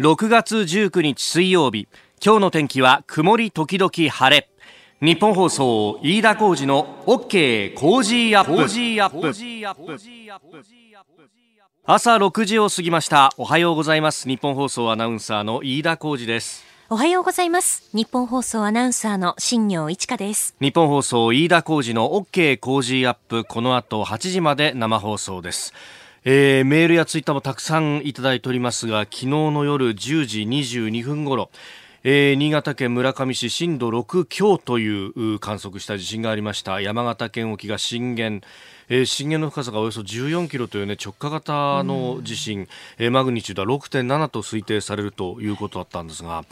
6月19日水曜日。今日の天気は曇り時々晴れ。ニッポン放送飯田浩司の OK コージーアップ。朝6時を過ぎました。おはようございます。ニッポン放送アナウンサーの飯田浩司です。おはようございます。ニッポン放送アナウンサーの新行市佳です。ニッポン放送飯田浩司の OK コージーアップ。この後8時まで生放送ですえー、メールやツイッターもたくさんいただいておりますが昨日の夜10時22分頃えー、新潟県村上市震度6強という観測した地震がありました。山形県沖が震源えー、震源の深さがおよそ14キロという、ね、直下型の地震、えー、マグニチュードは6.7と推定されるということだったんですが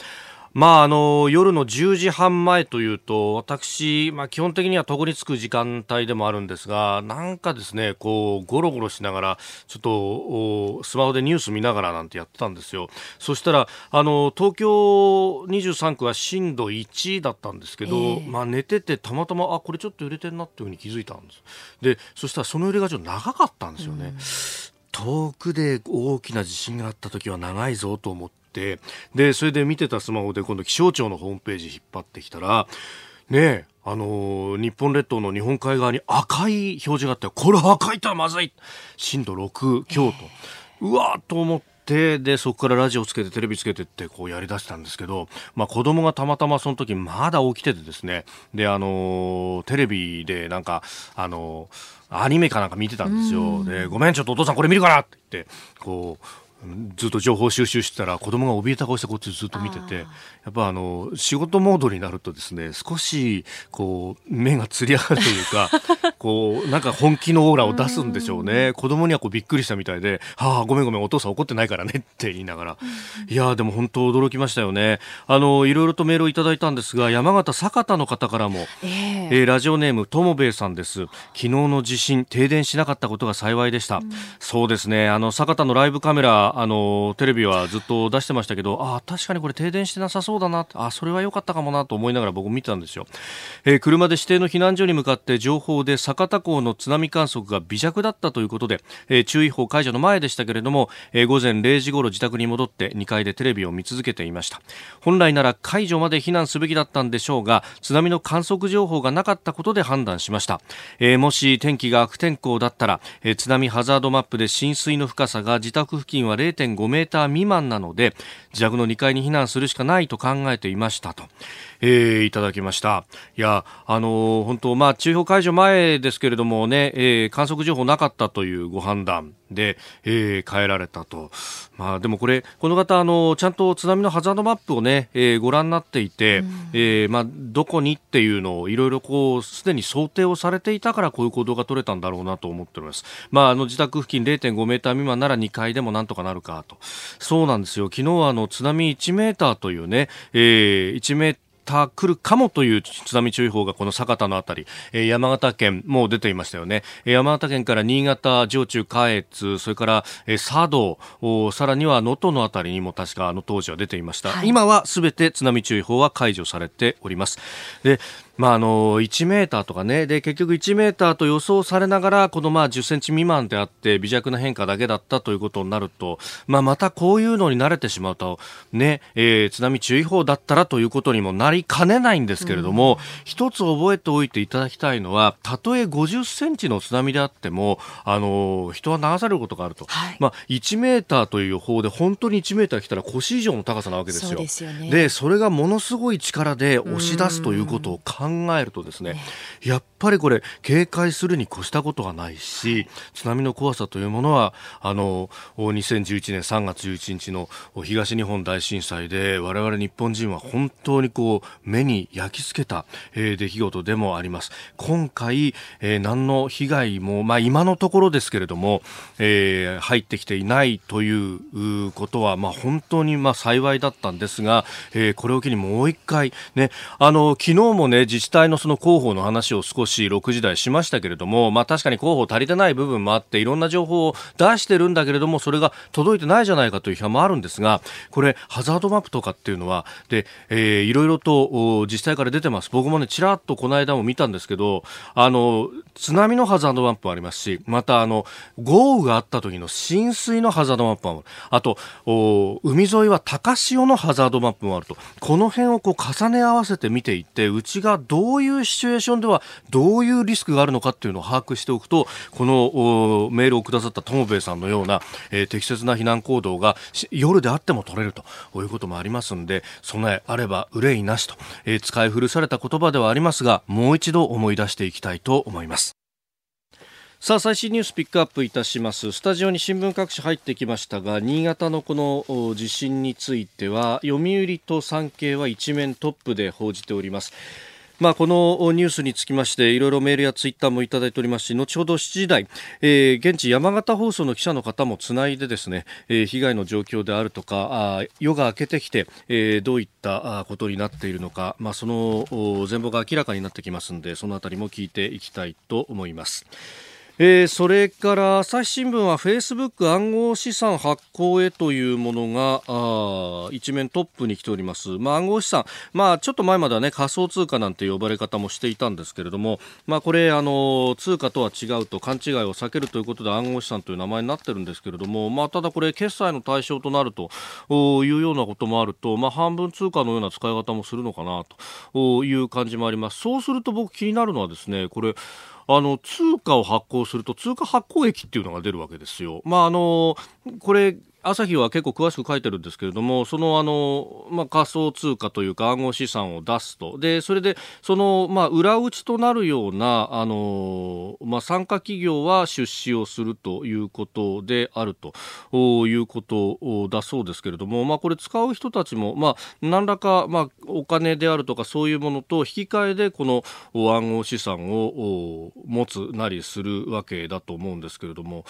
まあ、あの夜の10時半前というと私、まあ、基本的には床につく時間帯でもあるんですがなんかですねこうゴロゴロしながらちょっとスマホでニュース見ながらなんてやってたんですよ。そしたらあの東京23区は震度1だったんですけど、えー、まあ、寝ててたまたまあこれちょっと揺れてるなっていうふうに気づいたんです。でそしたらその揺れがちょっと長かったんですよね。遠くで大きな地震があった時は長いぞと思ってってでそれで見てたスマホで今度気象庁のホームページ引っ張ってきたらねあのー、日本列島の日本海側に赤い表示があってこれ赤いとはまずい。震度6強と、うわーと思ってでそこからラジオつけてテレビつけてってこうやりだしたんですけど、まあ、子供がたまたまその時まだ起きててですね。であのー、テレビでなんかあのー、アニメかなんか見てたんですよ。で、ごめん、ちょっとお父さんこれ見るかなって言って、こう、ずっと情報収集してたら子供が怯えた顔してこっちずっと見ててやっぱあの仕事モードになるとですね少しこう目がつり上がるというか こうなんか本気のオーラを出すんでしょうね。子供にはこうびっくりしたみたいで「はあごめんごめんお父さん怒ってないからね」って言いながら。いやでも本当驚きましたよね。あのいろいろとメールをいただいたんですが山形酒田の方からも、えー、えー、ラジオネームともべいさんです。昨日の地震停電しなかったことが幸いでした、うん、そうですね。あの酒田のライブカメラあのテレビはずっと出してましたけどあ確かにこれ停電してなさそうだなあそれは良かったかもなと思いながら僕見てたんですよ、えー、車で指定の避難所に向かって情報で酒田港の津波観測が微弱だったということで、えー、注意報解除の前でしたけれども、えー、午前0時ごろ自宅に戻って2階でテレビを見続けていました。本来なら解除まで避難すべきだったんでしょうが津波の観測情報がなかったことで判断しました、えー、もし天気が悪天候だったら、えー、津波ハザードマップで浸水の深さが自宅付近は0 0.5メーター未満なので自宅の2階に避難するしかないと考えていましたと、えー、いただきましたいやあのー、本当まあ注意報解除前ですけれどもね、えー、観測情報なかったというご判断で、えー、変えられたと。まあでもこれ、この方、あの、ちゃんと津波のハザードマップをね、えー、ご覧になっていて、うん、えー、まあどこにっていうのをいろいろこう、すでに想定をされていたからこういう行動が取れたんだろうなと思っております。まああの自宅付近0.5メーター未満なら2階でもなんとかなるかと。そうなんですよ。昨日はあの津波1メーターというね、えー、1メーターた来るかもという津波注意報がこの酒田のあたり、えー、山形県も出ていましたよね、えー、山形県から新潟、上中、下越それから、えー、佐渡さらには能登のあたりにも確かあの当時は出ていました、はい、今はすべて津波注意報は解除されております。でまあ、あの1メーターとかね。で結局1メーターと予想されながらこのまあ10センチ未満であって微弱な変化だけだったということになると、まあ、またこういうのに慣れてしまうと、ねえー、津波注意報だったらということにもなりかねないんですけれども、うん、一つ覚えておいていただきたいのはたとえ50センチの津波であってもあの人は流されることがあると、はい、まあ、1メーターという予報で本当に1メーター来たら腰以上の高さなわけですよ。そで、ね、それがものすごい力で押し出すということを考考えるとですねやっぱりこれ警戒するに越したことはないし津波の怖さというものはあの2011年3月11日の東日本大震災で我々日本人は本当にこう目に焼き付けた、えー、出来事でもあります。今回、えー、何の被害も、まあ、今のところですけれども、えー、入ってきていないということは、まあ、本当にまあ幸いだったんですが、えー、これを機にもう一回ねあの昨日もね自治体のその広報の話を少し6時台しましたけれども、まあ、確かに広報足りてない部分もあっていろんな情報を出してるんだけれどもそれが届いてないじゃないかという批判もあるんですがこれハザードマップとかっていうのはで、えー、いろいろと自治体から出てます。僕もねちらっとこの間も見たんですけどあの津波のハザードマップもありますしまたあの豪雨があった時の浸水のハザードマップもある。あと海沿いは高潮のハザードマップもあると。この辺をこう重ね合わせて見ていってうちがどういうシチュエーションではどういうリスクがあるのかっていうのを把握しておくとこのメールをくださった友兵衛さんのような、えー、適切な避難行動が夜であっても取れるということもありますんで備えあれば憂いなしと、えー、使い古された言葉ではありますがもう一度思い出していきたいと思います。さあ最新ニュースピックアップいたします。スタジオに新聞各紙入ってきましたが新潟のこの地震については読売と産経は一面トップで報じております。まあ、このニュースにつきましていろいろメールやツイッターもいただいておりますし後ほど7時台、えー、現地山形放送の記者の方もつないでですね、えー、被害の状況であるとかあ夜が明けてきて、えー、どういったことになっているのか、まあ、その全貌が明らかになってきますのでそのあたりも聞いていきたいと思います。えー、それから朝日新聞はフェイスブック暗号資産発行へというものがあ一面トップに来ております、まあ、暗号資産、まあ、ちょっと前までは、ね、仮想通貨なんて呼ばれ方もしていたんですけれども、まあ、これあの通貨とは違うと勘違いを避けるということで暗号資産という名前になってるんですけれども、まあ、ただこれ決済の対象となるというようなこともあると、まあ、半分通貨のような使い方もするのかなという感じもあります。そうすると僕気になるのはですねこれあの通貨を発行すると通貨発行益っていうのが出るわけですよ。まああのこれ朝日は結構詳しく書いてるんですけれども、そのあの、まあ、仮想通貨というか暗号資産を出すと。で、それで、その、まあ、裏打ちとなるような、あの、まあ、参加企業は出資をするということであるということだそうですけれども、まあ、これ使う人たちも、まあ、何らか、まあ、お金であるとかそういうものと引き換えで、この暗号資産を持つなりするわけだと思うんですけれども、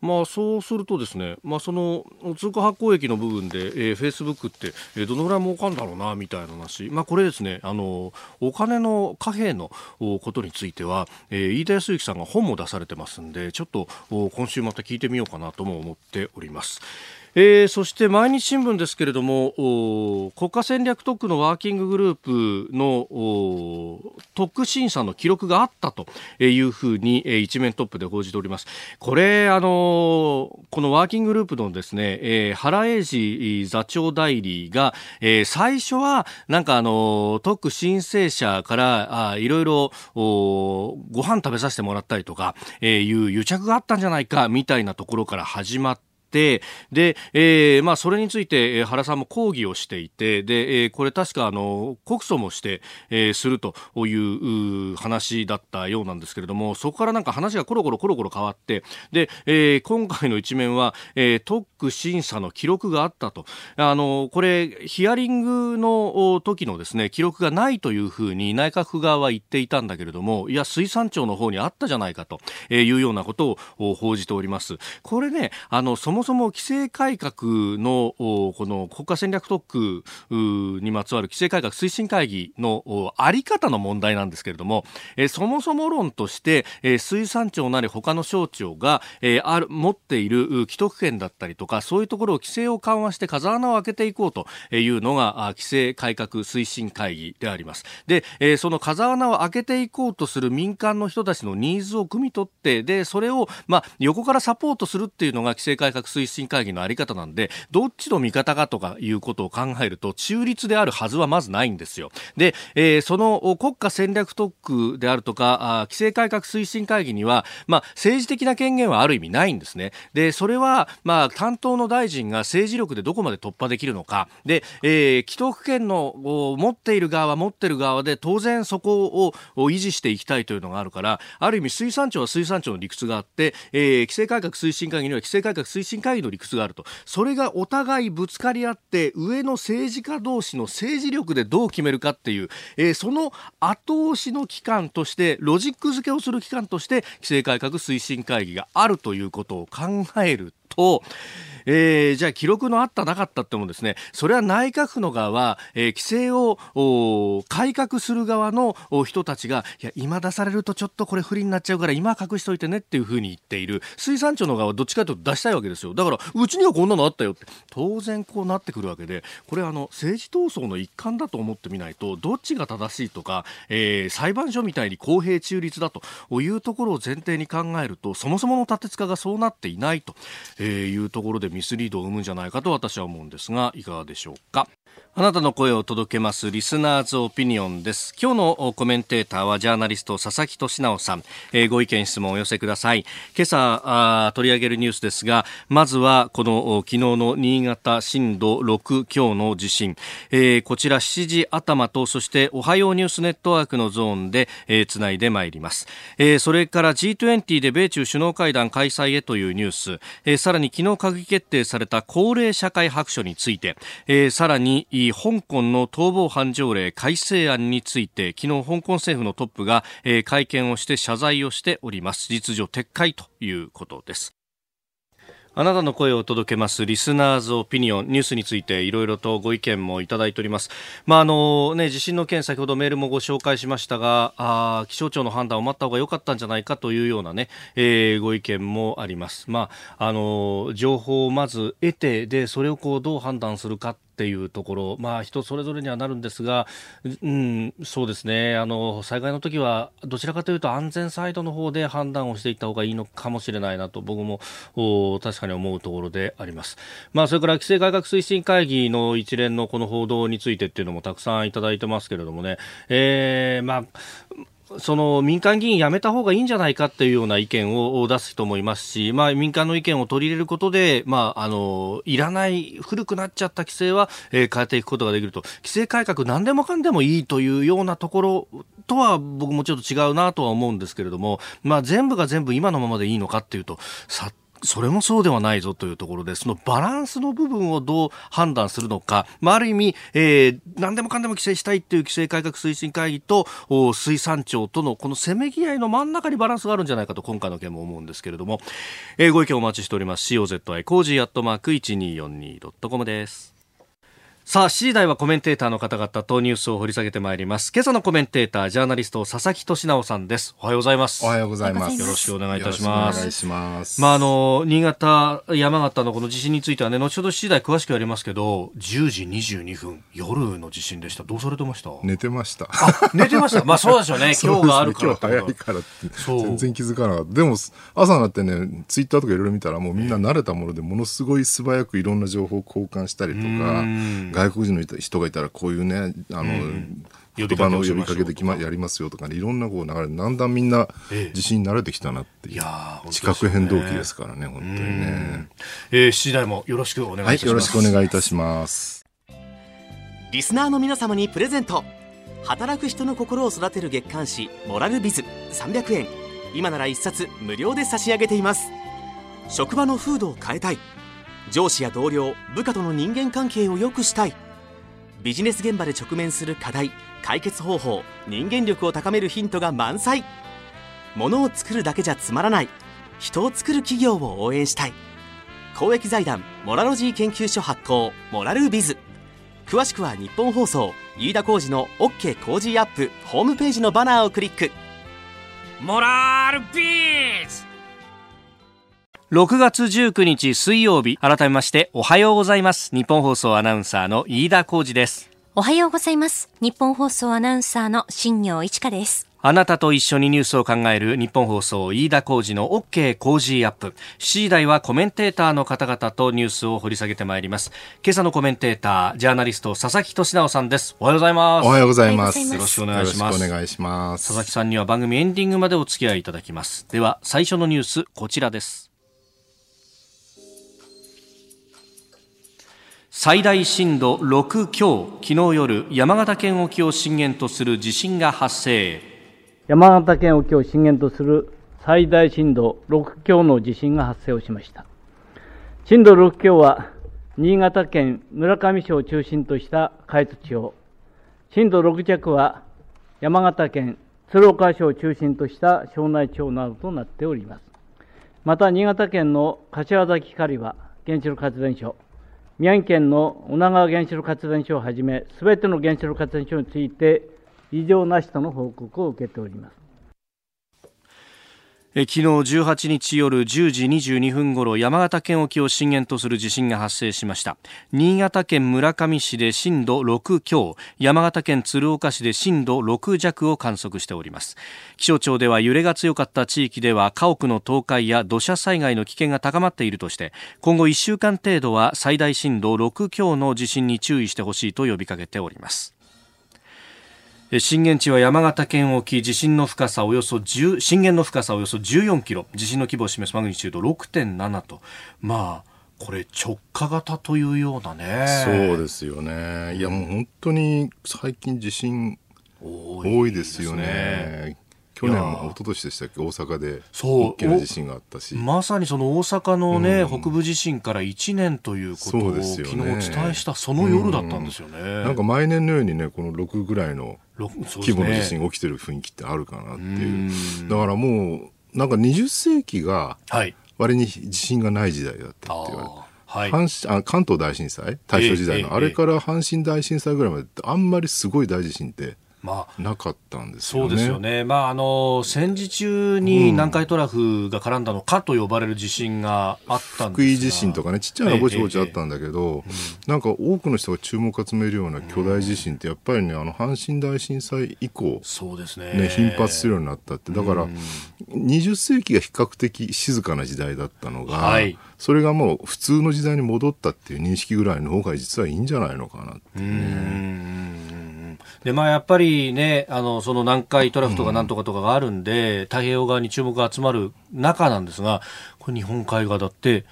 まあ、そうするとですね、まあ、その通貨発行益の部分で、えー、フェイスブックって、えー、どのぐらい儲かるんだろうなみたいな話、まあ、これですねあのお金の貨幣のことについては、えー、飯田康之さんが本も出されてますんでちょっと今週また聞いてみようかなとも思っております。えー、そして毎日新聞ですけれども国家戦略特区のワーキンググループの特区審査の記録があったというふうに、えー、一面トップで報じております。これあのこのワーキンググループのですね、えー、原英二座長代理が、えー、最初はなんかあの特区申請者からあいろいろご飯食べさせてもらったりとか、えー、いう癒着があったんじゃないかみたいなところから始まってで、えー、まあ、それについて、原さんも抗議をしていて、で、え、これ確か、あの、告訴もして、えー、するという話だったようなんですけれども、そこからなんか話がコロコロコロコロ変わって、で、えー、今回の一面は、えー、特区審査の記録があったと。あの、これ、ヒアリングの時のですね、記録がないというふうに内閣府側は言っていたんだけれども、いや、水産庁の方にあったじゃないかというようなことを報じております。これね、あの、そもそも規制改革のこの国家戦略特区にまつわる規制改革推進会議のあり方の問題なんですけれども、えそもそも論として、え水産庁なり他の省庁が、えある持っている既得権だったりとかそういうところを規制を緩和して風穴を開けていこうというのが規制改革推進会議であります。で、えその風穴を開けていこうとする民間の人たちのニーズを汲み取ってでそれを、まあ、横からサポートするっていうのが規制改革推進会議のあり方なんでどっちの味方かとかいうことを考えると中立であるはずはまずないんですよ。で、えー、その国家戦略特区であるとか規制改革推進会議には、まあ、政治的な権限はある意味ないんですね。でそれは、まあ、担当の大臣が政治力でどこまで突破できるのかで、えー、既得権の持っている側は持ってる側で当然そこを維持していきたいというのがあるからある意味水産庁は水産庁の理屈があって、えー、規制改革推進会議には規制改革推進会議の理屈があると。それがお互いぶつかり合って上の政治家同士の政治力でどう決めるかっていう、えー、その後押しの機関としてロジック付けをする機関として規制改革推進会議があるということを考えると、えー、じゃあ記録のあったなかったってもですね、それは内閣府の側は、えー、規制を改革する側の人たちが、いや、今出されるとちょっとこれ不利になっちゃうから今隠しといてねっていうふうに言っている。水産庁の側はどっちかというと出したいわけですよ。だから、うちにはこんなのあったよって。当然こうなってくるわけで、これあの、政治闘争の一環だと思ってみないと、どっちが正しいとか、えー、裁判所みたいに公平中立だというところを前提に考えると、そもそもの立て付かがそうなっていないというところでミスリードを生むんじゃないかと私は思うんですがいかがでしょうかあなたの声を届けますリスナーズオピニオンです。今日のコメンテーターはジャーナリスト佐々木俊直さん、えー、ご意見質問をお寄せください。今朝あ取り上げるニュースですが、まずはこの昨日の新潟震度6強の地震、えー、こちら7時頭とそしておはようニュースネットワークのゾーンで、えー、つないでまいります。えー、それから G20 で米中首脳会談開催へというニュース、えー、さららに昨日閣議決定された高齢社会白書について、えー、さらに香港の逃亡犯条例改正案について昨日香港政府のトップが、えー、会見をして謝罪をしております。実情撤回ということです。あなたの声を届けますリスナーズオピニオンニュースについていろいろとご意見もいただいております。まああのね地震の件先ほどメールもご紹介しましたが、あ気象庁の判断を待った方が良かったんじゃないかというようなね、えー、ご意見もあります。まああの情報をまず得てでそれをこうどう判断するかっていうところ、まあ、人それぞれにはなるんですが、うん、そうですね。あの災害の時はどちらかというと安全サイドの方で判断をしていった方がいいのかもしれないなと僕も確かに思うところであります、まあ、それから規制改革推進会議の一連のこの報道についてっていうのもたくさんいただいてますけれどもね、えーまあその民間議員辞めた方がいいんじゃないかっていうような意見を出す人もいますし、まあ、民間の意見を取り入れることで、まあ、あのいらない古くなっちゃった規制は、えー、変えていくことができると。規制改革何でもかんでもいいというようなところとは僕もちょっと違うなとは思うんですけれども、まあ、全部が全部今のままでいいのかっていうとさそれもそうではないぞというところで、そのバランスの部分をどう判断するのか、まあ、ある意味、えー、何でもかんでも規制したいという規制改革推進会議と水産庁とのこのせめぎ合いの真ん中にバランスがあるんじゃないかと今回の件も思うんですけれども、えー、ご意見お待ちしております。 cozy コージーアットマーク 1242.com です。さあ、7時台はコメンテーターの方々とニュースを掘り下げてまいります。今朝のコメンテーター、ジャーナリスト、佐々木俊尚さんです。おはようございます。おはようございます。よろしくお願いいたします。お願いします。まあ、あの、新潟、山形のこの地震についてはね、後ほど7時台詳しくやりますけど、10時22分、夜の地震でした。どうされてました？寝てました。寝てましたまあ、そうでしょうね。今日があるから。今日早いからって。全然気づかなかった。でも、朝になってね、ツイッターとかいろいろ見たら、もうみんな慣れたもので、ものすごい素早くいろんな情報を交換したりとか、外国人の人人がいたらこういうねあの、うん言葉の呼びかけできまやりますよとかねいろんなこう流れだんだんみんな自信に慣れてきたなっていう、ええ、地殻変動期ですからね本当にね、えー、7時台もよろしくお願いします、はい、よろしくお願いいたします。リスナーの皆様にプレゼント。働く人の心を育てる月刊誌モラルビズ300円。今なら1冊無料で差し上げています。職場の風土を変えたい上司や同僚部下との人間関係を良くしたい。ビジネス現場で直面する課題解決方法人間力を高めるヒントが満載。ものを作るだけじゃつまらない。人を作る企業を応援したい。公益財団モラロジー研究所発行モラルビズ。詳しくは日本放送飯田浩司の OK 工事アップホームページのバナーをクリック。モラルビズ!6月19日水曜日、改めましておはようございます。日本放送アナウンサーの飯田浩二です。おはようございます。日本放送アナウンサーの新業一華です。あなたと一緒にニュースを考える日本放送飯田浩二の OK 工事アップ。7時台はコメンテーターの方々とニュースを掘り下げてまいります。今朝のコメンテーター、ジャーナリスト佐々木俊直さんです。おはようございます。おはようございます。よろしくお願いします。お願いします。佐々木さんには番組エンディングまでお付き合いいただきます。では、最初のニュース、こちらです。最大震度6強昨日夜山形県沖を震源とする地震が発生。山形県沖を震源とする最大震度6強の地震が発生をしました。震度6強は新潟県村上市を中心とした下越地方。震度6弱は山形県鶴岡市を中心とした庄内地方などとなっております。また新潟県の柏崎刈羽原子力発電所、宮城県の女川原子力発電所をはじめ、すべての原子力発電所について、異常なしとの報告を受けております。昨日18日夜10時22分ごろ山形県沖を震源とする地震が発生しました。新潟県村上市で震度6強山形県鶴岡市で震度6弱を観測しております。気象庁では揺れが強かった地域では家屋の倒壊や土砂災害の危険が高まっているとして今後1週間程度は最大震度6強の地震に注意してほしいと呼びかけております。震源地は山形県沖地震の深さおよそ10震源の深さおよそ14キロ。地震の規模を示すマグニチュード6.7と。まあこれ直下型というようなね。そうですよね。いやもう本当に最近地震多いですよね。去年も一昨年でしたっけ？大阪で大きな地震があったし。まさにその大阪のね、うん、北部地震から1年ということを、ね、昨日お伝えしたその夜だったんですよね、うん、なんか毎年のようにねこの6ぐらいの規模の地震が起きてる雰囲気ってあるかなっていう。だからもうなんか20世紀が割に地震がない時代だったって言われて、はい、阪あ関東大震災大正時代の、あれから阪神大震災ぐらいまであんまりすごい大地震ってまあ、なかったんですよね。そうですよね。まあ、あの、戦時中に南海トラフが絡んだのかと呼ばれる地震があったんです福井地震とかね、ちっちゃいのぼちぼちあったんだけど、えええ、なんか多くの人が注目を集めるような巨大地震ってやっぱりね、あの、阪神大震災以降、そうですね。ね、頻発するようになったって。だから、20世紀が比較的静かな時代だったのが、はい、それがもう普通の時代に戻ったっていう認識ぐらいの方が実はいいんじゃないのかなってね。で、まあ、やっぱりね、あの、その南海トラフとかなんとかとかがあるんで、うん、太平洋側に注目が集まる中なんですが、これ日本海側だって、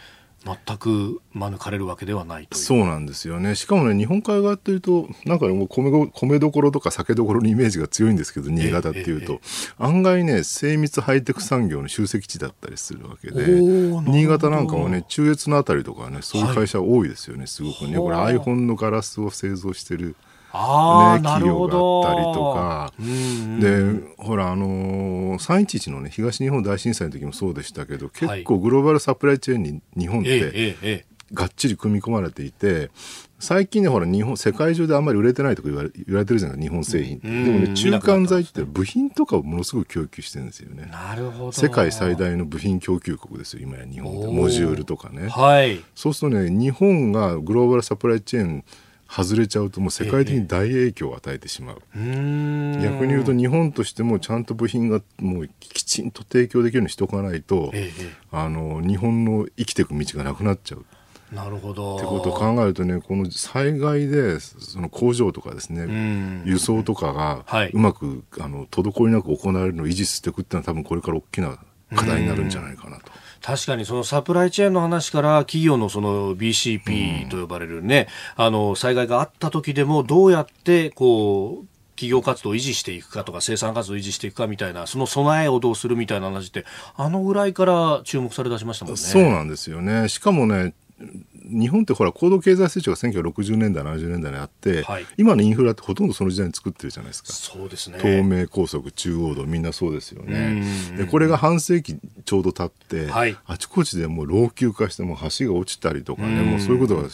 全く免れるわけではないとそうなんですよね。しかもね日本海側っていうとなんかもう米米どころとか酒どころのイメージが強いんですけど新潟っていうと、案外ね精密ハイテク産業の集積地だったりするわけで新潟なんかもね中越のあたりとかねそういう会社多いですよね、はい、すごくね。これ iPhone のガラスを製造してるね、企業があったりとか、でほらあのー、311のね東日本大震災の時もそうでしたけど結構グローバルサプライチェーンに日本って、がっちり組み込まれていて最近ねほら日本世界中であんまり売れてないとか言われ言われてるじゃない日本製品、うん、でもね中間剤って部品とかをものすごく供給してるんですよね。なるほど。世界最大の部品供給国ですよ今や日本って。モジュールとかね、はい、そうするとね日本がグローバルサプライチェーン外れちゃうともう世界的に大影響を与えてしまう、ええ、逆に言うと日本としてもちゃんと部品がもうきちんと提供できるようにしておかないと、え、あの日本の生きていく道がなくなっちゃう。なるほど。ってことを考えるとね、この災害で、その工場とかですね、輸送とかがうまく、はい、あの滞りなく行われるのを維持していくっていうのは多分これから大きな課題になるんじゃないかなと。確かにそのサプライチェーンの話から企業のその BCP と呼ばれるね、うん、あの災害があった時でもどうやってこう企業活動を維持していくかとか生産活動を維持していくかみたいなその備えをどうするみたいな話ってあのぐらいから注目され出しましたもんね。そうなんですよねしかもね日本ってほら高度経済成長が1960年代70年代にあって、はい、今のインフラってほとんどその時代に作ってるじゃないですか。そうですね。東名高速中央道みんなそうですよね。でこれが半世紀ちょうど経って、はい、あちこちでもう老朽化しても橋が落ちたりとかねもうそういうことが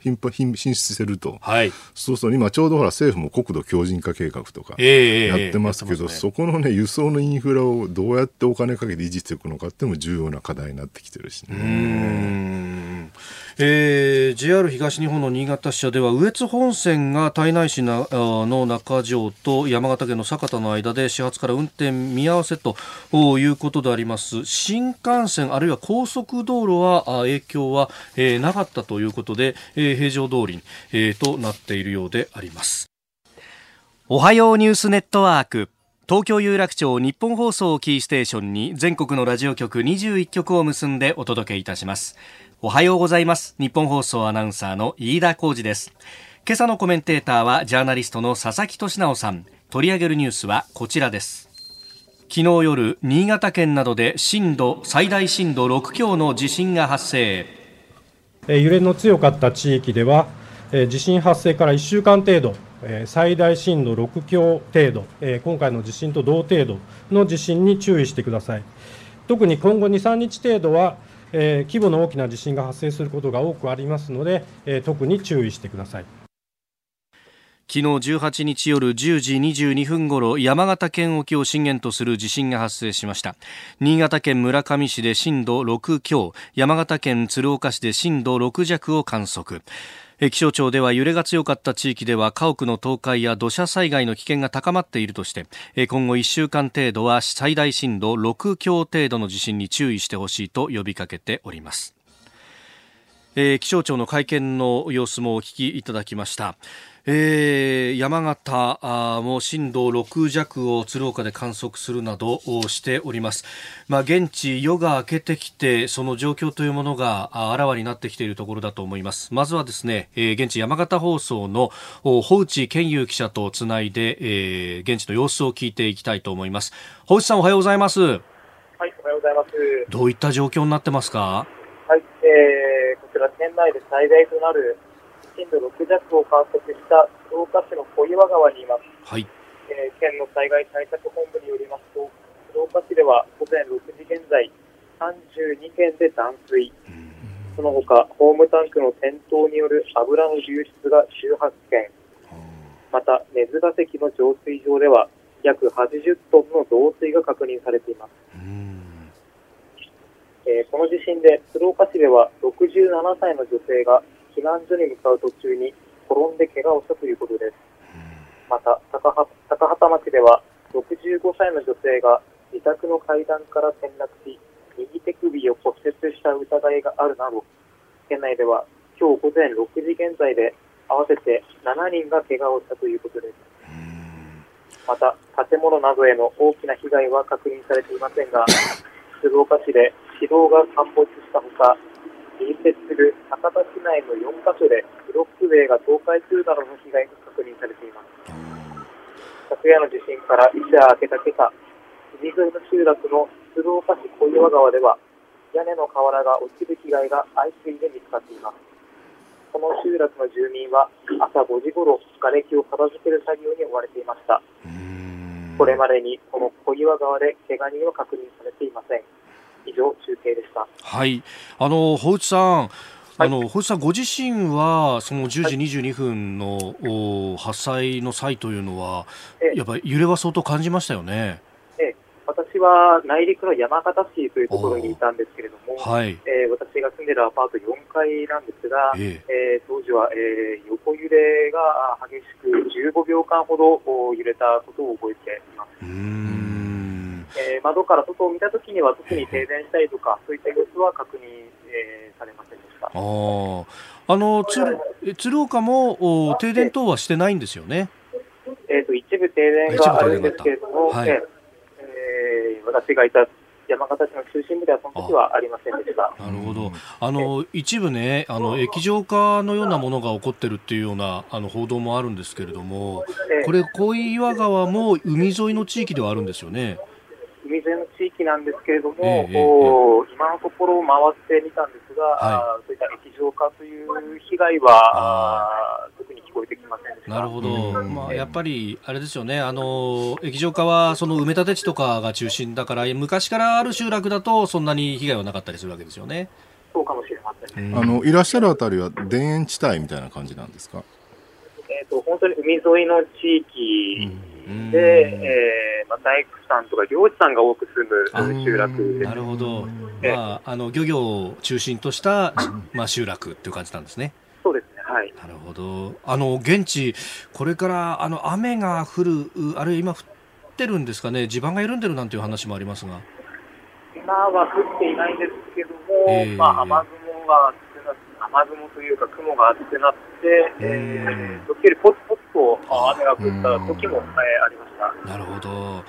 頻繁進出してると、はい、そうすると今ちょうどほら政府も国土強靭化計画とかやってますけど、えーえーね、そこのね輸送のインフラをどうやってお金かけて維持していくのかっても重要な課題になってきてるしね。えー、JR 東日本の新潟支社では羽越本線が胎内市の中条と山形県の酒田の間で始発から運転見合わせということであります。新幹線あるいは高速道路は影響は、えー、なかったということで、えー、平常通り、えー、となっているようであります。おはようニュースネットワーク。東京有楽町日本放送キーステーションに全国のラジオ局21局を結んでお届けいたします。おはようございます。日本放送アナウンサーの飯田浩二です。今朝のコメンテーターはジャーナリストの佐々木俊直さん。取り上げるニュースはこちらです。昨日夜新潟県などで震度最大震度6強の地震が発生。揺れの強かった地域では地震発生から1週間程度最大震度6強程度今回の地震と同程度の地震に注意してください。特に今後2、3日程度は、えー、規模の大きな地震が発生することが多くありますので、えー、特に注意してください。昨日18日夜10時22分ごろ山形県沖を震源とする地震が発生しました新潟県村上市で震度6強山形県鶴岡市で震度6弱を観測気象庁では揺れが強かった地域では家屋の倒壊や土砂災害の危険が高まっているとして今後1週間程度は最大震度6強程度の地震に注意してほしいと呼びかけております。気象庁の会見の様子もお聞きいただきましたえー、山形あも震度6弱を鶴岡で観測するなどしております。まあ、現地、夜が明けてきて、その状況というものがあらわになってきているところだと思います。まずはですね、えー、現地山形放送の保内健優記者とつないで、えー、現地の様子を聞いていきたいと思います。保内さんおはようございます。はい、おはようございます。どういった状況になってますか？はい、えー、こちら県内で最大となる震度6弱を観測した福岡市の小岩川にいます。はい。えー、県の災害対策本部によりますと、福岡市では午前6時現在、32件で断水。その他、ホームタンクの転倒による油の流出が18件。また、根津ヶ関の浄水場では、約80トンの増水が確認されています。えー、この地震で鶴岡市では67歳の女性が避難所に向かう途中に転んで怪我をしたということです。また高畑町では65歳の女性が自宅の階段から転落し右手首を骨折した疑いがあるなど県内では今日午前6時現在で合わせて7人が怪我をしたということです。また建物などへの大きな被害は確認されていませんが静岡市で市道が陥没したほか隣接する博多市内の4カ所でブロック塀が倒壊するなどの被害が確認されています。昨夜の地震から一夜明けた今朝海沿いの集落の鶴岡市小岩川では屋根の瓦が落ちる被害が相次いで見つかっています。この集落の住民は朝5時ごろ瓦礫を片付ける作業に追われていました。これまでにこの小岩川で怪我人は確認されていません以上中継でした。はい。あの保内さん。あの、保内さんご自身はその10時22分の、はい、発災の際というのは、やっぱり揺れは相当感じましたよね。え私は内陸の山形市というところにいたんですけれども、はい、えー、私が住んでいるアパート4階なんですが、ええ。ー、当時は、えー、横揺れが激しく15秒間ほど揺れたことを覚えています。えー、窓から外を見たときには特に停電したりとか、そういった様子は確認、えー、されませんでした。ああの鶴鶴岡も停電等はしてないんですよね？えっ、ー、と一部停電があるんですけれども、はい、えー、私がいた山形市の中心部ではその時はありませんでした。なるほど。あの一部ね、あの液状化のようなものが起こってるっていうようなあの報道もあるんですけれども、これ小岩川も海沿いの地域ではあるんですよね？海沿いの地域なんですけれども、えー、今のところ回ってみたんですが、はい、そういった液状化という被害は特に聞こえてきませんでした。なるほど、まあ、やっぱりあれですよね、あの液状化はその埋め立て地とかが中心だから、昔からある集落だと、そんなに被害はなかったりするわけですよね。そうかもしれません、ね、あのいらっしゃるあたりは田園地帯みたいな感じなんですか、えーと、本当に海沿いの地域で、えーまあ、大工さんとか漁師さんが多く住む集落なるほど、まあ、あの漁業を中心とした、まあ、集落っていう感じなんですね。そうですねはい、なるほど。あの現地、これからあの雨が降る、あるいは今降ってるんですかね、地盤が緩んでるなんていう話もありますが。今は降っていないんですけども、えー、まあ、雨雲が雨雲というか雲が厚くなって、えー、時折ポツポツと雨が降った時も、えー、ありました。なるほど。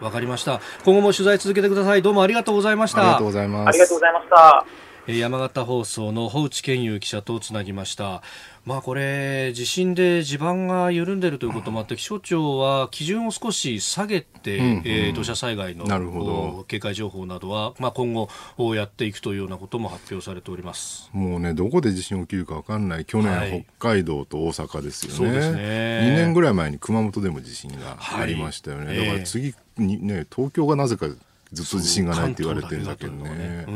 わかりました。今後も取材続けてください。どうもありがとうございました。ありがとうございます。ありがとうございました。山形放送の保内健優記者とつなぎました。まあこれ、地震で地盤が緩んでいるということもあって、気象庁は基準を少し下げて、うん。うん、えー、土砂災害の警戒情報などは、まあ、今後やっていくというようなことも発表されております。もうね、どこで地震起きるか分かんない、去年、はい、北海道と大阪ですよね、そうですね。2年ぐらい前に熊本でも地震がありましたよね、はい、だから次に、ね、東京がなぜかずっと自信がないって言われてるんだけどね。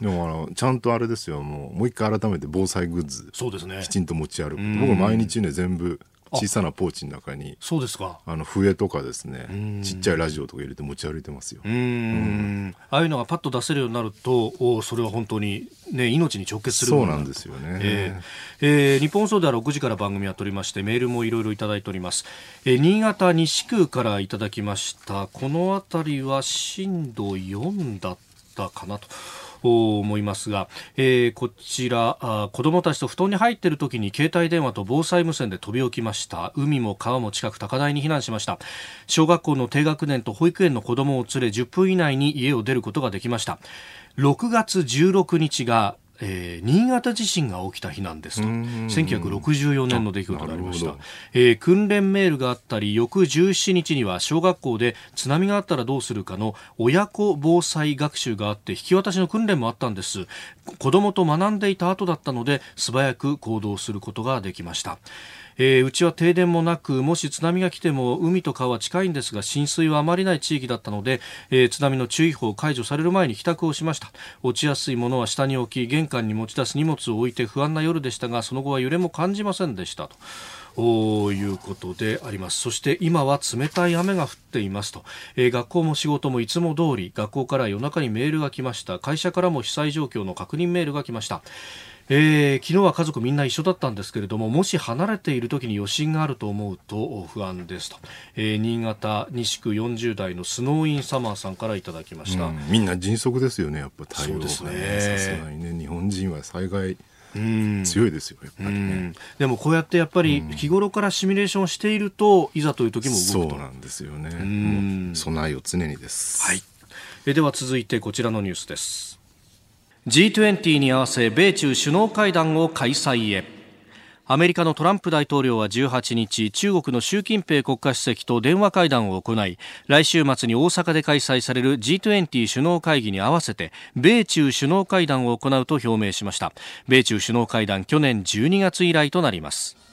でもあのちゃんとあれですよ。もうもう一回改めて防災グッズそうですね。きちんと持ち歩く。僕毎日ね全部小さなポーチの中にそうですか。あの笛とかですねちっちゃいラジオとか入れて持ち歩いてますよ。うん。ああいうのがパッと出せるようになるとおそれは本当に、ね、命に直結するそうなんですよね、えーえー、日本放送では6時から番組は取りましてメールもいろいろいただいております、えー、新潟西区からいただきました。この辺りは震度4だったかなと思いますが、えー、こちらあ子供たちと布団に入っている時に携帯電話と防災無線で飛び起きました。海も川も近く高台に避難しました。小学校の低学年と保育園の子供を連れ10分以内に家を出ることができました。6月16日がえー、新潟地震が起きた日なんですと。1964年の出来事がありました、えー、訓練メールがあったり翌17日には小学校で津波があったらどうするかの親子防災学習があって引き渡しの訓練もあったんです。子供と学んでいた後だったので素早く行動することができましたえー、うちは停電もなくもし津波が来ても海と川は近いんですが浸水はあまりない地域だったので、えー、津波の注意報を解除される前に帰宅をしました。落ちやすいものは下に置き玄関に持ち出す荷物を置いて不安な夜でしたがその後は揺れも感じませんでした。ということであります。そして今は冷たい雨が降っていますと、えー、学校も仕事もいつも通り学校から夜中にメールが来ました。会社からも被災状況の確認メールが来ました。えー、昨日は家族みんな一緒だったんですけれどももし離れている時に余震があると思うと不安ですと、えー、新潟西区40代のスノーインサマーさんからいただきました、うん、みんな迅速ですよねやっぱ対応がね。さすがにね日本人は災害強いですよやっぱりね。でもこうやってやっぱり日頃からシミュレーションしているといざという時も動くと。そうなんですよね。備えを常にです。はい。えでは続いてこちらのニュースです G20 に合わせ米中首脳会談を開催へ。アメリカのトランプ大統領は18日中国の習近平国家主席と電話会談を行い来週末に大阪で開催される G20 首脳会議に合わせて米中首脳会談を行うと表明しました。米中首脳会談去年12月以来となります。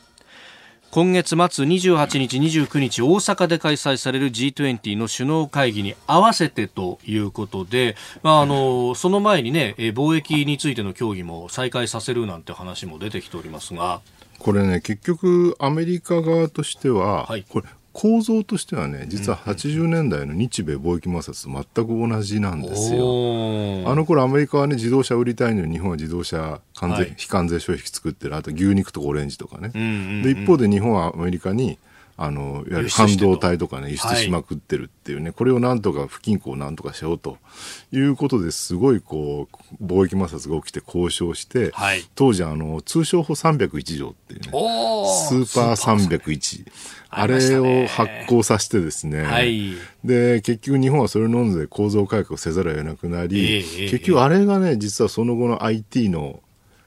今月末28日、29日大阪で開催される G20 の首脳会議に合わせてということで、まあ、あのその前にね貿易についての協議も再開させるなんて話も出てきておりますが。これね結局アメリカ側としては、はい、これ構造としてはね実は80年代の日米貿易摩擦と全く同じなんですよ。あの頃アメリカはね自動車売りたいのに日本は自動車関税、はい、非関税消費作ってる。あと牛肉とかオレンジとかね、で一方で日本はアメリカにあのいわゆる半導体とかね輸出しまくってるっていうね、はい、これをなんとか不均衡をなんとかしようということですごいこう貿易摩擦が起きて交渉して、はい、当時あの通商法301条っていうねスーパー301あれを発行させてですね、はい、で結局日本はそれを飲んで構造改革せざるを得なくなり、えー、結局あれがね実はその後の IT の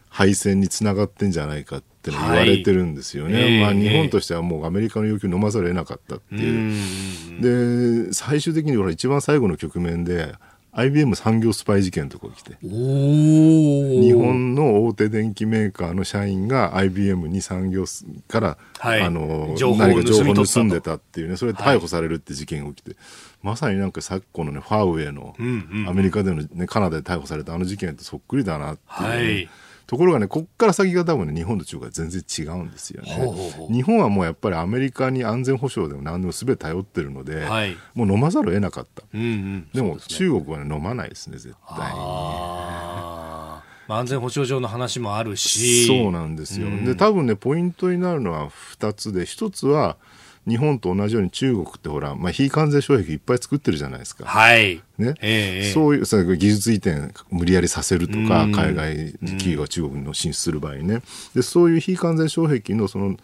敗戦につながってんじゃないかって言われてるんですよね、はい、まあ、日本としてはもうアメリカの要求を飲まざるを得なかったっていう。で最終的にほら一番最後の局面で IBM 産業スパイ事件とか起きて日本の大手電機メーカーの社員が IBM に産業から、はい、あの何か情報を盗んでたっていうねそれで逮捕されるって事件が起きて、はい、まさになんか昨今のねファーウェイの、アメリカでの、ね、カナダで逮捕されたあの事件とそっくりだなっていう、ね、はいところがね、こっから先が多分ね、日本と中国は全然違うんですよね。ほうほうほう日本はもうやっぱりアメリカに安全保障でも何でも全て頼ってるので、はい、もう飲まざるを得なかった。うんうん、でも、ね、中国はね、飲まないですね、絶対に。まあ、安全保障上の話もあるし。そうなんですよ。うん、で、多分ね、ポイントになるのは2つで、1つは、日本と同じように中国ってほら、まあ、非関税障壁いっぱい作ってるじゃないですか。はい。ね。えー、そういう、そ技術移転無理やりさせるとか、海外企業が中国に進出する場合ね。で、そういう非関税障壁のその、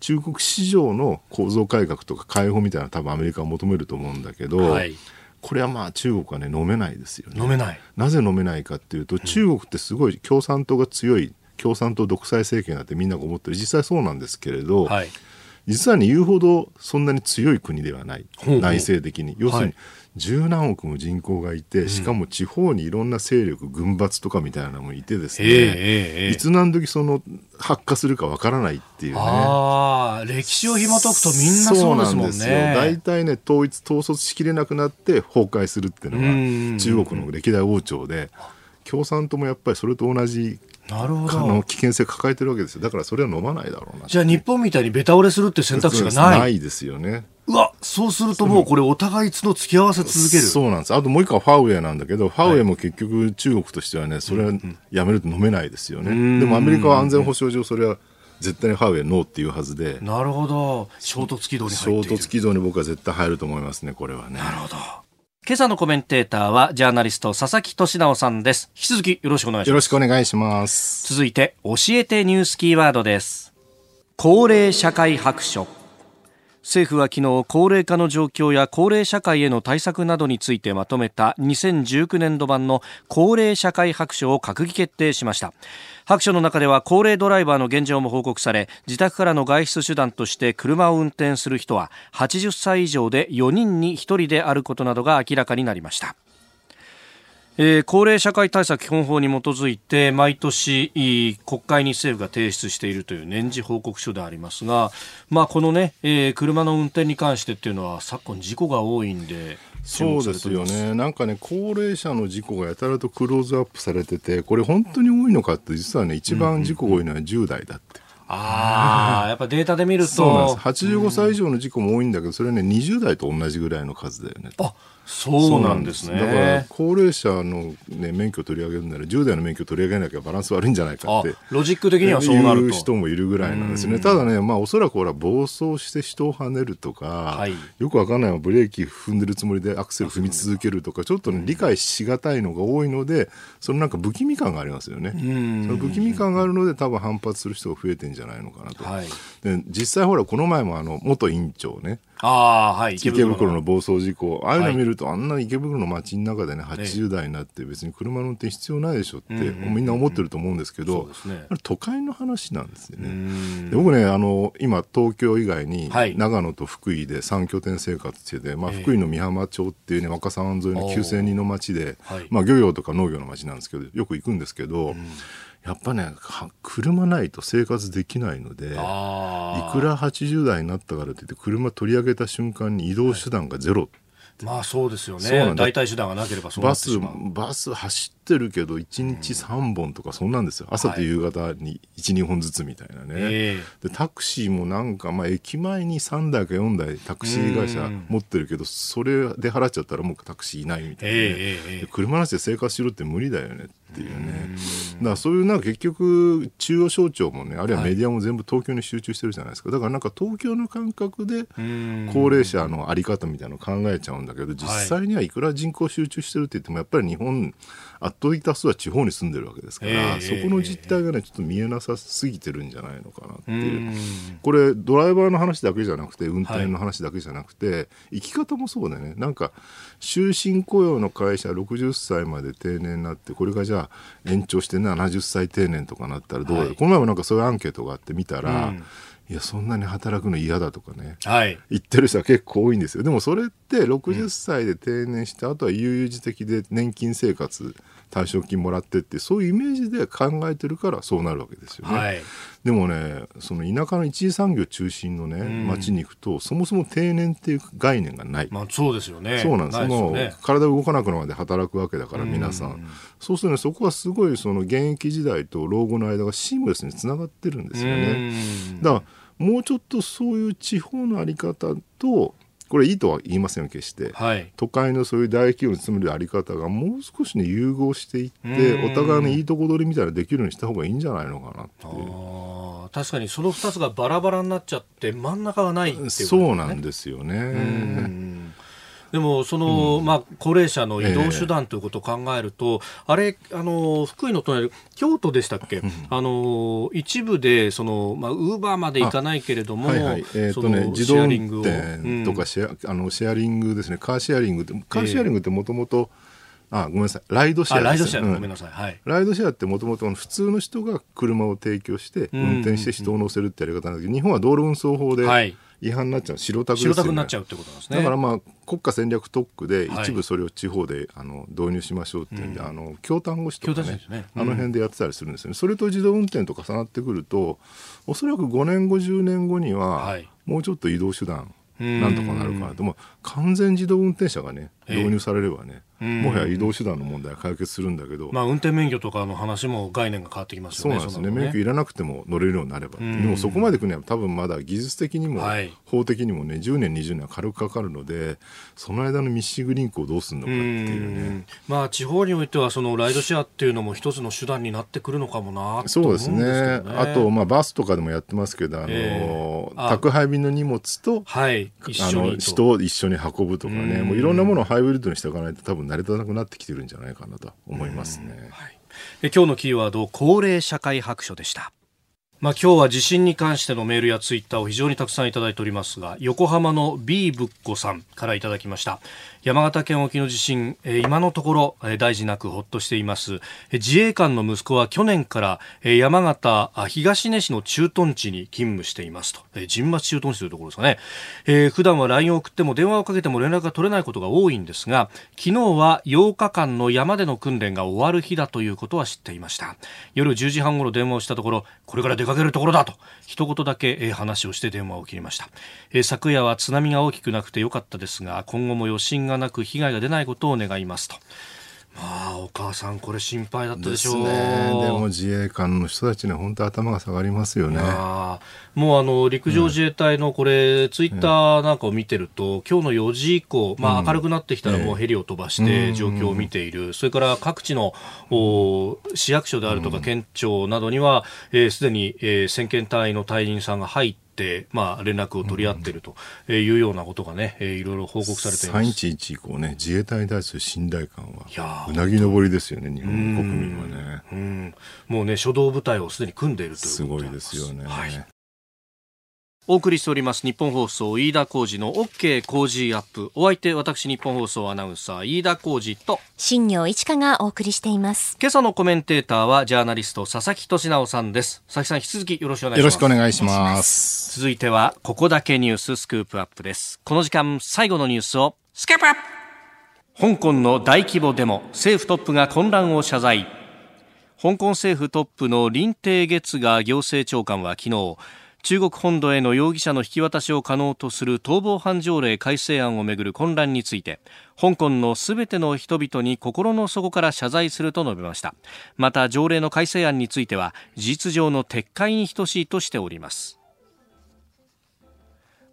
中国市場の構造改革とか開放みたいな多分アメリカは求めると思うんだけど、はい、これはまあ中国はね飲めないですよね。飲めない。なぜ飲めないかっていうと、中国ってすごい共産党が強い共産党独裁政権だってみんなが思ってる実際そうなんですけれど、はい、実はね言うほどそんなに強い国ではない。内政的に。要するに、十何億も人口がいて、しかも地方にいろんな勢力、軍閥とかみたいなのもいてですね、いつ何時その発火するかわからないっていうね。ああ、歴史を紐解くとみんなそうですもんね。大体ね、統一、統率しきれなくなって崩壊するっていうのが中国の歴代王朝で、共産党もやっぱりそれと同じなるほど。危険性抱えてるわけですよ。だからそれは飲まないだろうなじゃあ日本みたいにベタ折れするって選択肢がない。ないですよね。うわそうするともうこれお互い角付き合わせ続ける。そうなんです。あともう一個はファウェイなんだけど、ファウェイも結局中国としてはねそれはやめると飲めないですよね、うん、でもアメリカは安全保障上それは絶対にファウェイノーっていうはずで。なるほど。衝突軌道に衝突軌道に僕は絶対入ると思いますねこれはね。なるほど今朝のコメンテーターはジャーナリスト佐々木俊直さんです。引き続きよろしくお願いします。よろしくお願いします。続いて教えてニュースキーワードです。高齢社会白書。政府は昨日高齢化の状況や高齢社会への対策などについてまとめた2019年度版の高齢社会白書を閣議決定しました。白書の中では高齢ドライバーの現状も報告され自宅からの外出手段として車を運転する人は80歳以上で4人に1人であることなどが明らかになりました。えー、高齢社会対策基本法に基づいて毎年国会に政府が提出しているという年次報告書でありますが、まあ、このね、えー、車の運転に関してっていうのは昨今事故が多いんでそうですよねなんかね高齢者の事故がやたらとクローズアップされててこれ本当に多いのかって実はね一番事故多いのは10代だって。ああ、やっぱデータで見ると。そうなんです。85歳以上の事故も多いんだけど、それはね、20代と同じぐらいの数だよね。あそうなんですね。だから高齢者の、ね、免許を取り上げるなら10代の免許を取り上げなきゃバランス悪いんじゃないかってロジック的にはそうなると人もいるぐらいなんですね。ただね、まあ、おそらくほら暴走して人をはねるとか、はい、よくわかんないブレーキ踏んでるつもりでアクセル踏み続けるとかちょっと、ね、理解しがたいのが多いのでそのなんか不気味感がありますよね。その不気味感があるので多分反発する人が増えてんじゃないのかなと。はい、で実際ほらこの前もあの元院長ねあはい、池袋の暴走事故。ああいうの見ると、はい、あんな池袋の街の中でね80代になって別に車の運転必要ないでしょって、みんな思ってると思うんですけど、ね、都会の話なんですよね。で僕ねあの今東京以外に長野と福井で3拠点生活してて、まあ、福井の美浜町っていうね若狭湾沿いの9000人の町で、まあ、漁業とか農業の町なんですけどよく行くんですけど。やっぱね車ないと生活できないのでいくら80代になったからといって車取り上げた瞬間に移動手段がゼロ、はい。まあそうですよね。代替手段がなければバス、バス走ってるけど、1日3本とかそんなんですよ。朝と夕方に1、2本ずつみたいなね。で、タクシーもなんか、まあ駅前に3台か4台タクシー会社持ってるけど、それで払っちゃったらもうタクシーいないみたいな、ね。車なしで生活しろって無理だよねっていうね。だからそういうなんか結局、中央省庁もね、あるいはメディアも全部東京に集中してるじゃないですか。だからなんか東京の感覚で、高齢者のあり方みたいなのを考えちゃうんだけど、実際にはいくら人口集中してるって言っても、やっぱり日本、圧倒的多数は地方に住んでるわけですから、そこの実態がね、ちょっと見えなさすぎてるんじゃないのかなっていう。これ、ドライバーの話だけじゃなくて、運転の話だけじゃなくて、生き方もそうだよね。なんか、終身雇用の会社60歳まで定年になって、これがじゃあ延長して70歳定年とかなったらどうだ、はい、この前もなんかそういうアンケートがあって見たら、うんいや、そんなに働くの嫌だとかね、はい、言ってる人は結構多いんですよ。でもそれって60歳で定年して、うん、あとは悠々自適で年金生活、退職金もらってって、そういうイメージで考えてるからそうなるわけですよね。はい、でもね、その田舎の一次産業中心のね、町に行くと、そもそも定年っていう概念がない。まあそうですよね。そうなんです。そね、体動かなくなるまで働くわけだから、皆さん。そうするとね、そこはすごいその現役時代と老後の間がシームレスにつながってるんですよね。だからもうちょっとそういう地方の在り方とこれいいとは言いません決して、はい、都会のそういう大企業に勤める在り方がもう少しね融合していってお互いのいいとこ取りみたいなできるようにした方がいいんじゃないのかなっていう。確かにその2つがバラバラになっちゃって真ん中がないっていう、ね、そうなんですよね。でもその、うん、まあ、高齢者の移動手段ということを考えると、えー、あれあの福井の隣京都でしたっけ、うん、あの一部でそのまあウーバーまで行かないけれども、はいはい、えー、とね自動運転とかシェア、うん、あのシェアリングですね。カーシェアリングってカーシェアリングってもともとあごめんなさい。ライドシェアライドシェア、うん、ごめんなさい、はい、ライドシェアってもともと普通の人が車を提供して運転して人を乗せるってやり方なんだけど、日本は道路運送法で、はい違反になっちゃう。白タクですよ、ね、白タクになっちゃうってことなんですね。だからまあ国家戦略特区で一部それを地方で、あの導入しましょうっていうんで、あの京丹後市とかね、ね。うん、あの辺でやってたりするんですよね。それと自動運転と重なってくるとおそらく5年後10年後には、はい、もうちょっと移動手段なんとかなるかなと。も完全自動運転車がね導入されればね、もはや移動手段の問題は解決するんだけど、まあ、運転免許とかの話も概念が変わってきますよねそうなんですね、ね、免許いらなくても乗れるようになれば、でもそこまでくには多分まだ技術的にも、はい、法的にもね10年20年は軽くかかるのでその間のミッシングリンクをどうするのかっていうね。まあ、地方においてはそのライドシェアっていうのも一つの手段になってくるのかもなそうですね、ね、あと、まあ、バスとかでもやってますけどあの、えー、宅配便の荷物と、はい、あの人を一緒に運ぶとかね。もういろんなものをハイブリッドにしておかないと多分成り立たなくなってきてるんじゃないかなと思いますね。はい、今日のキーワード高齢社会白書でした。まあ、今日は地震に関してのメールやツイッターを非常にたくさんいただいておりますが横浜の B ぶっこさんからいただきました山形県沖の地震、え今のところ、え大事なくほっとしています、自衛官の息子は去年から、え山形東根市の駐屯地に勤務していますと、え神町駐屯地というところですかね、えー、普段は LINE を送っても電話をかけても連絡が取れないことが多いんですが昨日は8日間の山での訓練が終わる日だということは知っていました。夜10時半ごろ電話をしたところこれから出かけるところだと一言だけ、え話をして電話を切りました、え昨夜は津波が大きくなくてよかったですが今後も余震がなく被害が出ないことを願いますと。まあ、お母さん、これ心配だったでしょう。ね、でも自衛官の人たちには本当頭が下がりますよね。もうあの陸上自衛隊のこれ、うん、ツイッターなんかを見てると、今日の4時以降、まあ、明るくなってきたらもうヘリを飛ばして状況を見ている、それから各地のお市役所であるとか県庁などには、す、えー、で、に、えー、先遣隊の隊員さんが入って、、まあ、連絡を取り合っているというようなことがね、いろいろ報告されています。311以降ね、自衛隊に対する信頼感は、うなぎ登りですよね、日本国民はね。うん。もうね、初動部隊をすでに組んでいるということすごいですよね。はいお送りしております日本放送飯田浩二の OK 工事アップ。お相手私日本放送アナウンサー飯田浩二と新業一華がお送りしています。今朝のコメンテーターはジャーナリスト佐々木俊直さんです。佐々木さん引き続きよろしくお願いします。よろしくお願いします。続いてはここだけニューススクープアップです。この時間最後のニュースをスケープアップ。香港の大規模デモ。政府トップが混乱を謝罪。香港政府トップの林鄭月娥行政長官は昨日中国本土への容疑者の引き渡しを可能とする逃亡犯条例改正案をめぐる混乱について香港のすべての人々に心の底から謝罪すると述べました。また条例の改正案については事実上の撤回に等しいとしております。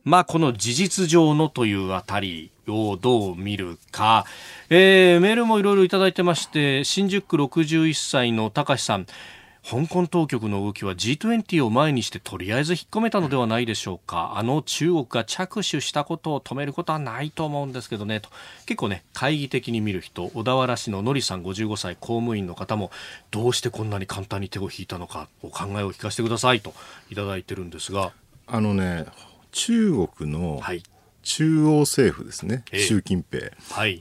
まあ、この事実上のというあたりをどう見るか、えー、メールもいろいろいただいてまして新宿区61歳の高橋さん。香港当局の動きは G20 を前にしてとりあえず引っ込めたのではないでしょうか。あの中国が着手したことを止めることはないと思うんですけどね。と結構ね懐疑的に見る人小田原市ののりさん55歳公務員の方もどうしてこんなに簡単に手を引いたのかお考えを聞かせてくださいといただいてるんですが。あのね中国の、はい中央政府ですね、えー、習近平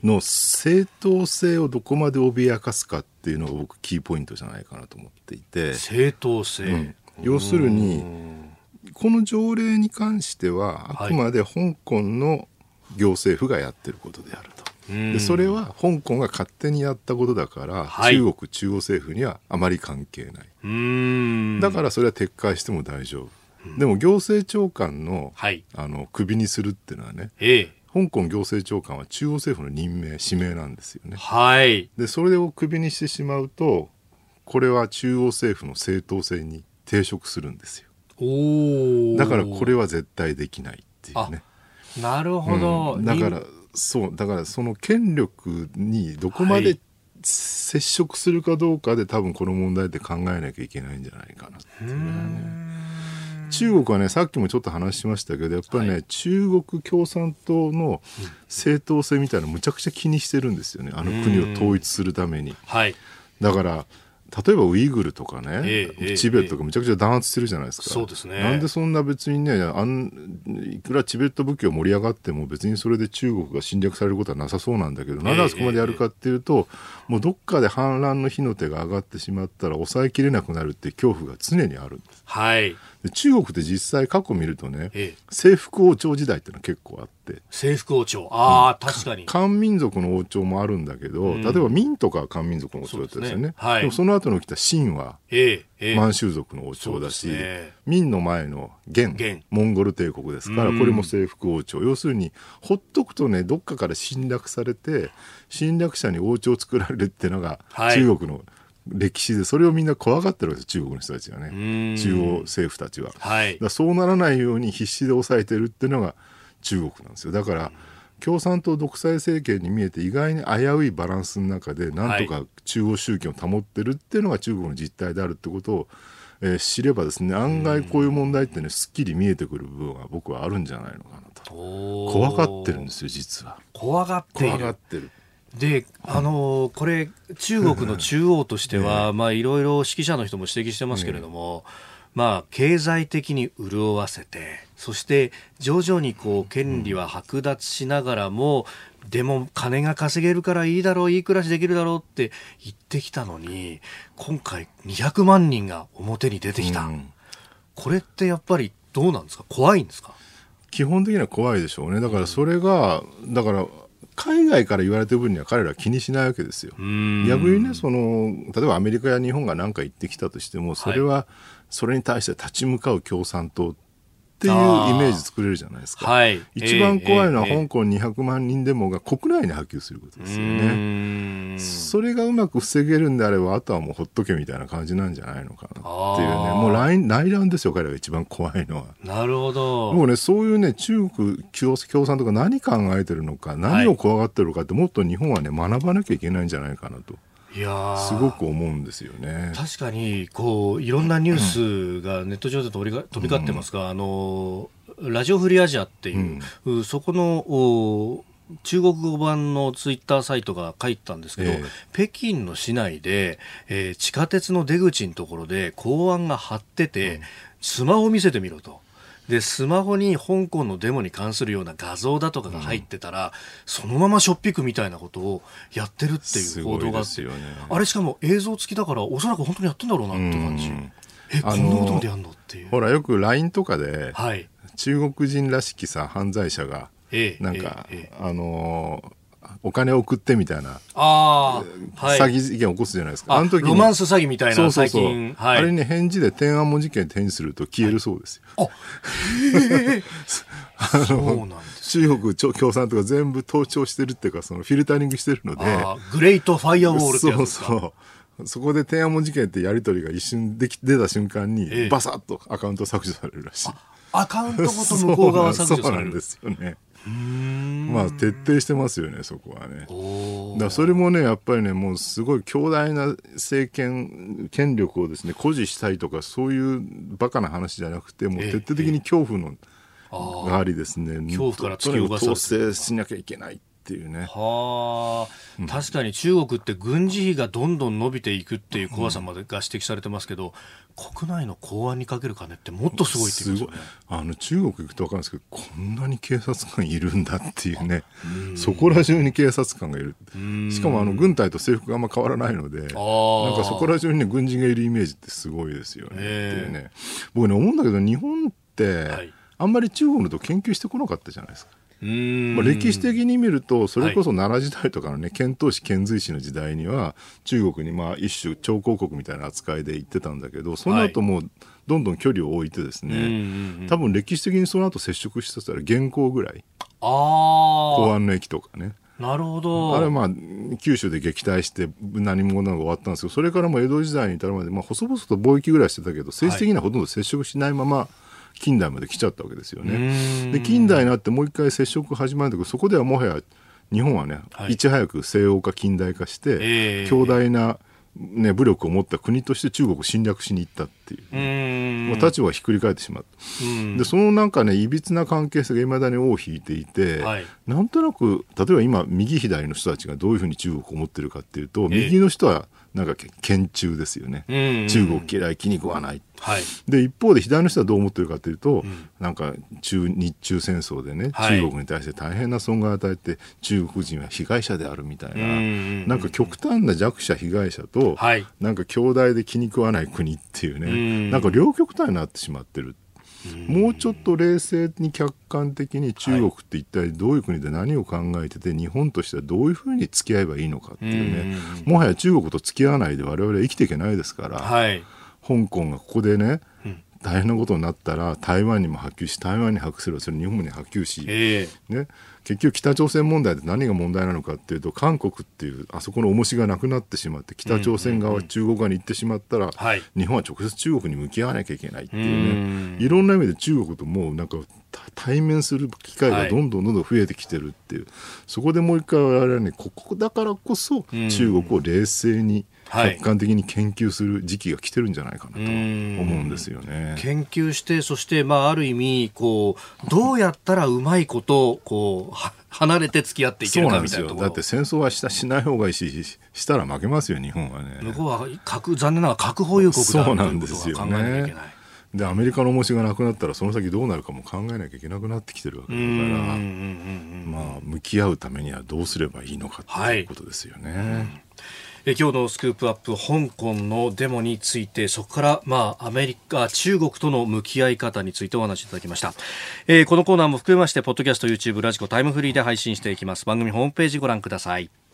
の正当性をどこまで脅かすかっていうのが僕キーポイントじゃないかなと思っていて。正当性、うん、要するにこの条例に関してはあくまで香港の行政府がやってることであると。でそれは香港が勝手にやったことだから、はい、中国中央政府にはあまり関係ない。だからそれは撤回しても大丈夫でも行政長官の,、はい、あのクビにするっていうのはね、ええ、香港行政長官は中央政府の任命指名なんですよね。はい、でそれをクビにしてしまうとこれは中央政府の正当性に抵触するんですよ。おだからこれは絶対できないっていうね。なるほど、うん、だからそうだからその権力にどこまで接触するかどうかで多分この問題って考えなきゃいけないんじゃないかなっていうね。中国はねさっきもちょっと話しましたけどやっぱりね、はい、中国共産党の正当性みたいなむちゃくちゃ気にしてるんですよねあの国を統一するために。はい、だから例えばウイグルとかね、ええ、チベットとかめちゃくちゃ弾圧してるじゃないですか。そうですね。なんでそんな別にね、あんいくらチベット武器を盛り上がっても別にそれで中国が侵略されることはなさそうなんだけど、なんであそこまでやるかっていうと、もうどっかで反乱の火の手が上がってしまったら抑えきれなくなるって恐怖が常にあるんです。はい。中国って実際過去見るとね、ええ、征服王朝時代っていうのは結構あって。征服王朝。ああ、うん、確かに。漢民族の王朝もあるんだけど、うん、例えば明とか漢民族の王朝だったですよね、ね。はい、でもその後の来た秦は、ええ、満州族の王朝だし、ね、明の前の元モンゴル帝国ですから、これも征服王朝。要するにほっとくとねどっかから侵略されて侵略者に王朝を作られるっていうのが、中国の歴史でそれをみんな怖がってるわけです中国の人たちはね。中央政府たちは、はい、だそうならないように必死で抑えてるっていうのが中国なんですよ。だから共産党独裁政権に見えて意外に危ういバランスの中でなんとか中央集権を保ってるっていうのが中国の実態であるってことを、えー、知ればですね案外こういう問題ってねすっきり見えてくる部分が僕はあるんじゃないのかなと。怖がってるんですよ実は。怖がって怖がってるで、あのこれ、中国の中央としては、まあ、いろいろ指揮者の人も指摘してますけれども、まあ、経済的に潤わせて、そして徐々にこう権利は剥奪しながらも、でも金が稼げるからいいだろう、いい暮らしできるだろうって言ってきたのに、今回200万人が表に出てきた。これってやっぱりどうなんですか？怖いんですか？基本的には怖いでしょうね。だからそれが、だから海外から言われてる分には彼らは気にしないわけですよ。逆にねその例えばアメリカや日本が何か言ってきたとしてもそれはそれに対して立ち向かう共産党っていうイメージ作れるじゃないですか。はい、一番怖いのは香港200万人デモが国内に波及することですよね。それがうまく防げるんであれば、あとはもうほっとけみたいな感じなんじゃないのかなっていうね。もう内内乱ですよ、彼が一番怖いのは。なるほど。もうね、そういうね、中国共産とか何考えてるのか、何を怖がってるのかって、もっと日本はね、学ばなきゃいけないんじゃないかなと。いやすごく思うんですよね。確かにこういろんなニュースがネット上で飛び飛び交ってますが、うん、あのラジオフリーアジアっていう、うん、そこの中国語版のツイッターサイトが書いたんですけど、えー、北京の市内で、えー、地下鉄の出口のところで公安が張ってて、うん、スマホ見せてみろと。でスマホに香港のデモに関するような画像だとかが入ってたら、うん、そのまましょっぴくみたいなことをやってるっていう報道があって、ね、あれしかも映像付きだからおそらく本当にやってんだろうなって感じ、うん、えこんなことまでやんのっていう。ほらよく LINE とかで、はい、中国人らしきさ犯罪者が、ええ、なんか、ええ、あのーお金送ってみたいなあ、はい、詐欺事件起こすじゃないですか。あの時ロマンス詐欺みたいなそうそうそう、はい、あれに返事で天安門事件返事すると消えるそうですよ。はい、あそうなんです中国共産とか全部盗聴してるっていうかそのフィルタリングしてるので。グレートファイアウォールってやつですか？そうそう。そこで天安門事件ってやり取りが一瞬でき出た瞬間に、バサッとアカウント削除されるらしい。アカウントごと向こう側削除される。そうなんですよね。まあ徹底してますよねそこはね。だそれもねやっぱりねもうすごい強大な政権権力をですね誇示したいとかそういうバカな話じゃなくてもう徹底的に恐怖のがありですね、恐怖から突き動か統制しなきゃいけない。っていうね。はあ、確かに中国って軍事費がどんどん伸びていくっていう怖さまでが指摘されてますけど、国内の公安にかける金ってもっとすごいって言いますよね。あの中国行くと分かるんですけど、こんなに警察官いるんだっていうね、そこら中に警察官がいる。しかもあの軍隊と制服があんま変わらないので、なんかそこら中に、ね、軍人がいるイメージってすごいですよね。っていうね。僕ね思うんだけど日本って、あんまり中国のと研究してこなかったじゃないですか。まあ、歴史的に見るとそれこそ奈良時代とかのね遣唐使遣隋使の時代には中国にまあ一種超高国みたいな扱いで行ってたんだけどその後もどんどん距離を置いてですね、多分歴史的にその後接触したら元寇ぐらい。公安の駅とかね。なるほど。あれはまあ九州で撃退して何もなが終わったんですけどそれからも江戸時代に至るまで、まあ、細々と貿易ぐらいしてたけど政治的にはほとんど接触しないまま、はい近代まで来ちゃったわけですよね。で近代になってもう一回接触始まるんだけどそこではもはや日本はね、はい、いち早く西欧化近代化して、えー、強大な、ね、武力を持った国として中国を侵略しに行ったっていう、もう立場がひっくり返ってしまった。でそのなんかねいびつな関係性がいまだに尾を引いていて、はい、なんとなく例えば今右左の人たちがどういうふうに中国を持ってるかっていうと、右の人はなんか堅中ですよね、中国嫌い気に食わない、はい、で一方で左の人はどう思ってるかというと、うん、なんか中日中戦争でね、中国に対して大変な損害を与えて中国人は被害者であるみたいな、んなんか極端な弱者被害者と、はい、なんか兄弟で気に食わない国っていうね、なんか両極端になってしまってる。もうちょっと冷静に客観的に中国って一体どういう国で何を考えてて、日本としてはどういうふうに付き合えばいいのかっていうね、もはや中国と付き合わないで我々は生きていけないですから、はい、香港がここでね、大変なことになったら台湾にも波及し台湾に波及すればそれ日本に波及し、えー、ね、結局北朝鮮問題で何が問題なのかっていうと韓国っていうあそこの重しがなくなってしまって北朝鮮側、中国側に行ってしまったら、日本は直接中国に向き合わなきゃいけないっていうね。いろんな意味で中国ともうなんか対面する機会がどんどんどんどん増えてきてるっていう、はい、そこでもう一回我々はねここだからこそ中国を冷静に、客観的に研究する時期が来てるんじゃないかなと思うんですよね。研究してそしてまあある意味こうどうやったらうまいことこう離れて付き合っていけるかみたいなだって戦争はしたしない方がいいししたら負けますよ日本はね。向こうは核残念ながら核保有国だそうなんですよね。でアメリカの重しがなくなったらその先どうなるかも考えなきゃいけなくなってきてるわけだからまあ向き合うためにはどうすればいいのかっていうことですよね。はいえ今日のスクープアップ香港のデモについてそこからまあアメリカ中国との向き合い方についてお話しいただきました、えー、このコーナーも含めましてポッドキャスト YouTube ラジコタイムフリーで配信していきます。番組ホームページご覧ください。